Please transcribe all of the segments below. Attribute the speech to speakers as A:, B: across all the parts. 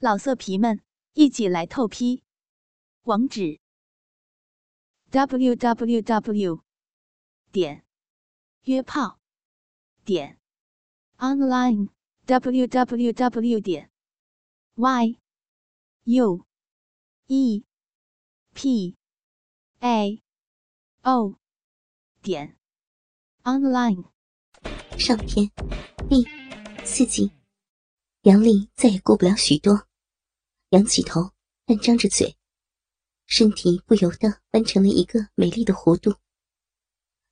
A: 老色皮们，一起来透批！网址：w w w 点约炮点 online w w w 点 y u e p a o 点 online。
B: 上篇第四集，杨丽再也顾不了许多。仰起头，半张着嘴，身体不由得弯成了一个美丽的弧度。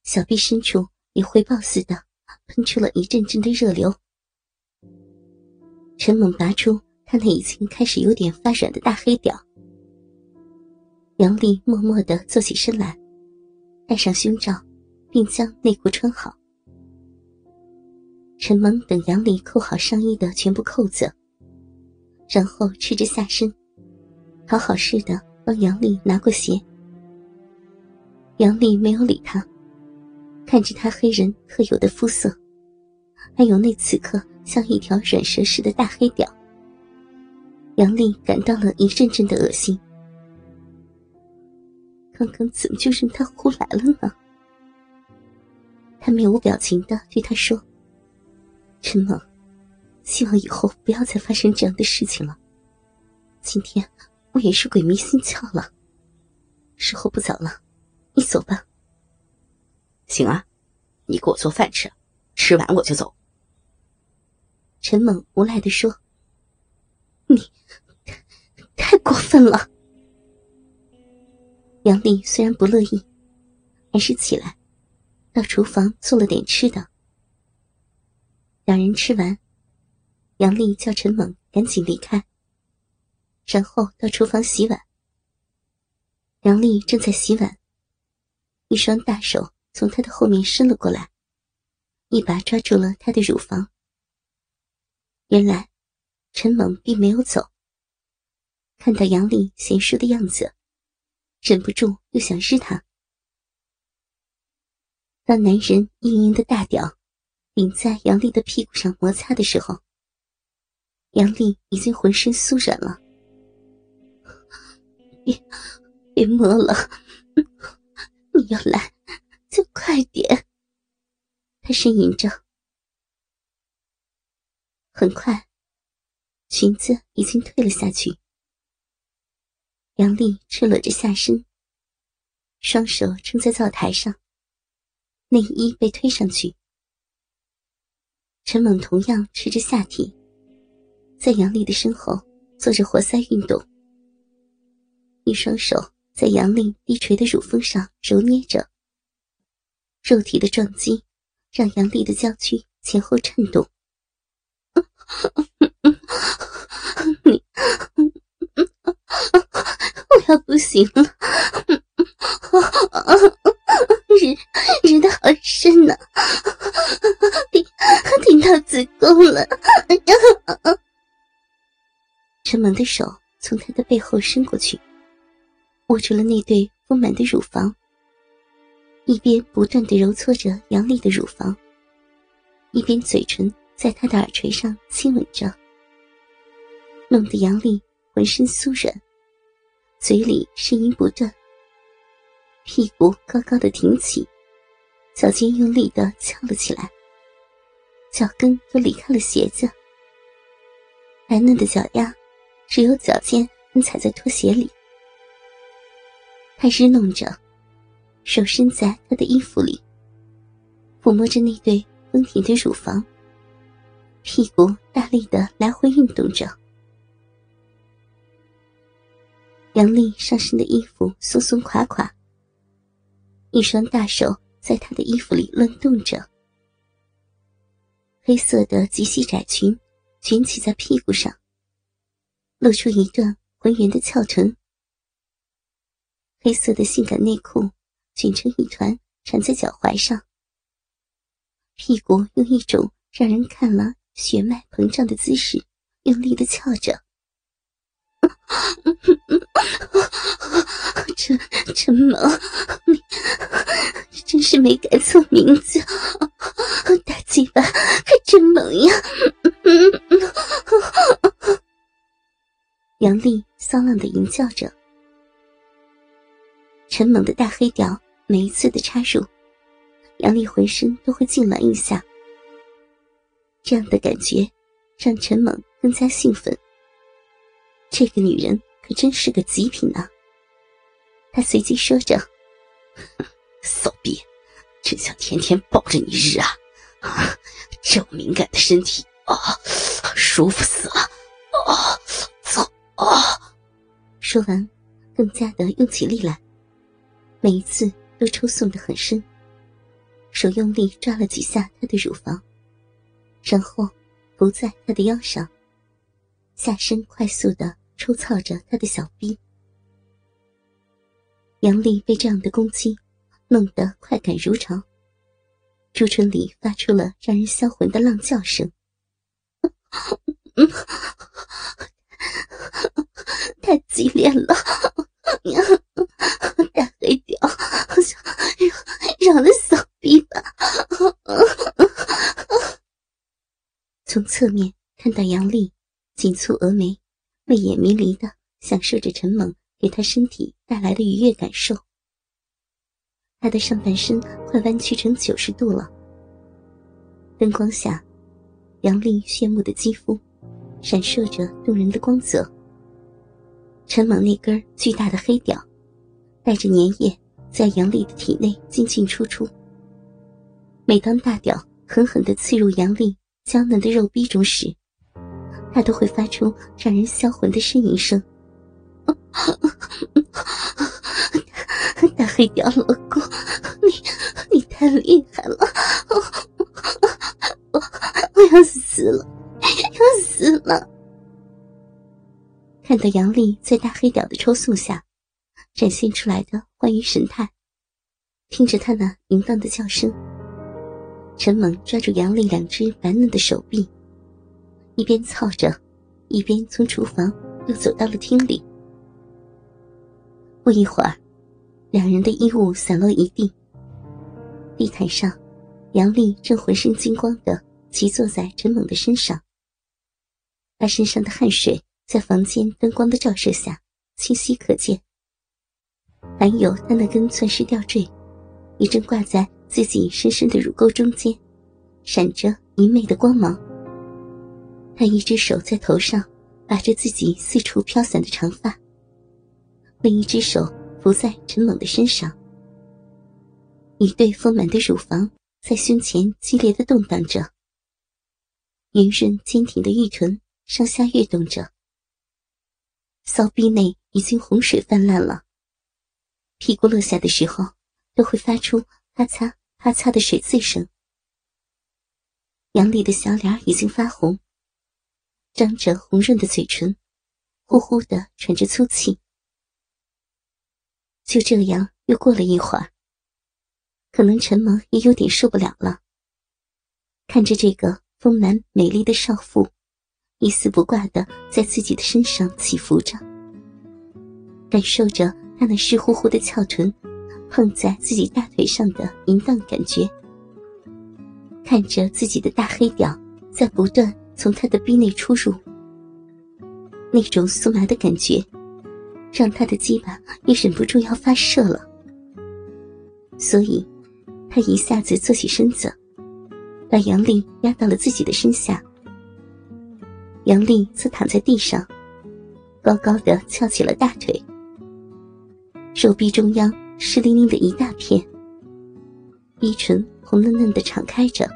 B: 小臂深处也回报似的喷出了一阵阵的热流。陈猛拔出他那已经开始有点发软的大黑屌。杨丽默默地坐起身来，戴上胸罩，并将内裤穿好。陈猛等杨丽扣好上衣的全部扣子。然后赤着下身，讨好似的帮杨丽拿过鞋。杨丽没有理他，看着他黑人特有的肤色，还有那此刻像一条软蛇似的大黑屌，杨丽感到了一阵阵的恶心。刚刚怎么就任他胡来了呢？他面无表情的对他说：“陈猛。”希望以后不要再发生这样的事情了。今天我也是鬼迷心窍了，时候不早了，你走吧。
C: 行啊，你给我做饭吃，吃完我就走。
B: 陈猛无奈的说：“你太过分了。”杨丽虽然不乐意，还是起来到厨房做了点吃的。两人吃完。杨丽叫陈猛赶紧离开，然后到厨房洗碗。杨丽正在洗碗，一双大手从她的后面伸了过来，一把抓住了她的乳房。原来，陈猛并没有走。看到杨丽娴熟的样子，忍不住又想日她。当男人硬硬的大屌顶在杨丽的屁股上摩擦的时候，杨丽已经浑身酥软了，别别摸了，你要来就快点。她呻吟着。很快，裙子已经退了下去。杨丽赤裸着下身，双手撑在灶台上，内衣被推上去。陈猛同样赤着下体。在杨丽的身后做着活塞运动，一双手在杨丽低垂的乳峰上揉捏着。肉体的撞击让杨丽的娇躯前后颤动。你，我要不行了，日日的好深呢，顶顶到子宫了。猛的手从他的背后伸过去，握住了那对丰满的乳房，一边不断的揉搓着杨丽的乳房，一边嘴唇在他的耳垂上亲吻着，弄得杨丽浑身酥软，嘴里呻吟不断，屁股高高的挺起，脚尖用力的翘了起来，脚跟都离开了鞋子，白嫩的脚丫。只有脚尖能踩在拖鞋里，他日弄着，手伸在他的衣服里，抚摸着那对丰挺的乳房，屁股大力的来回运动着。杨丽上身的衣服松松垮垮，一双大手在她的衣服里乱动着，黑色的及膝窄裙卷起在屁股上。露出一段浑圆的翘臀，黑色的性感内裤卷成一团缠在脚踝上，屁股用一种让人看了血脉膨胀的姿势用力的翘着。陈陈猛，你真是没改错名字，大鸡巴还真猛呀！杨丽骚浪的吟叫着。陈猛的大黑屌每一次的插入，杨丽浑身都会痉挛一下。这样的感觉让陈猛更加兴奋。这个女人可真是个极品啊！他随即说着：“
C: 骚逼，真想天天抱着你日啊！这么敏感的身体啊，舒服死了！啊，啊！”
B: 说完，更加的用起力来，每一次都抽送的很深，手用力抓了几下他的乳房，然后扶在他的腰上，下身快速的抽操着他的小臂。杨丽被这样的攻击弄得快感如潮，朱唇里发出了让人销魂的浪叫声。太激烈了，大黑屌，让让人扫逼吧！从侧面看到杨丽紧蹙峨眉，媚眼迷离的享受着陈猛。给他身体带来的愉悦感受，他的上半身快弯曲成九十度了。灯光下，杨丽炫目的肌肤闪烁着动人的光泽。陈猛那根巨大的黑屌，带着粘液在杨丽的体内进进出出。每当大屌狠狠地刺入杨丽娇嫩的肉壁中时，他都会发出让人销魂的呻吟声。大黑屌老公，你你太厉害看到杨丽在大黑屌的抽送下展现出来的欢愉神态，听着她那淫荡的叫声，陈猛抓住杨丽两只白嫩的手臂，一边操着，一边从厨房又走到了厅里。不一会儿，两人的衣物散落一地。地毯上，杨丽正浑身金光的骑坐在陈猛的身上。他身上的汗水在房间灯光的照射下清晰可见，还有他那根钻石吊坠，也正挂在自己深深的乳沟中间，闪着明媚的光芒。他一只手在头上把着自己四处飘散的长发。另一只手扶在陈猛的身上，一对丰满的乳房在胸前激烈的动荡着，圆润坚挺的玉臀上下跃动着，骚逼内已经洪水泛滥了。屁股落下的时候都会发出啪嚓啪嚓的水碎声。杨丽的小脸已经发红，张着红润的嘴唇，呼呼的喘着粗气。就这样又过了一会儿，可能陈萌也有点受不了了。看着这个丰满美丽的少妇，一丝不挂的在自己的身上起伏着，感受着他那湿乎乎的翘臀碰在自己大腿上的淫荡感觉，看着自己的大黑屌在不断从他的逼内出入，那种酥麻的感觉。让他的鸡巴也忍不住要发射了，所以，他一下子坐起身子，把杨丽压到了自己的身下。杨丽则躺在地上，高高的翘起了大腿，手臂中央湿淋淋的一大片，逼唇红嫩嫩的敞开着。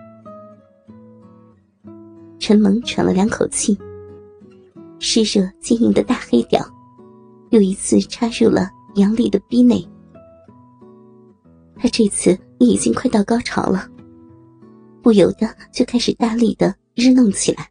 B: 陈萌喘了两口气，湿热坚硬的大黑屌。又一次插入了杨丽的逼内，他这次已经快到高潮了，不由得就开始大力的日弄起来。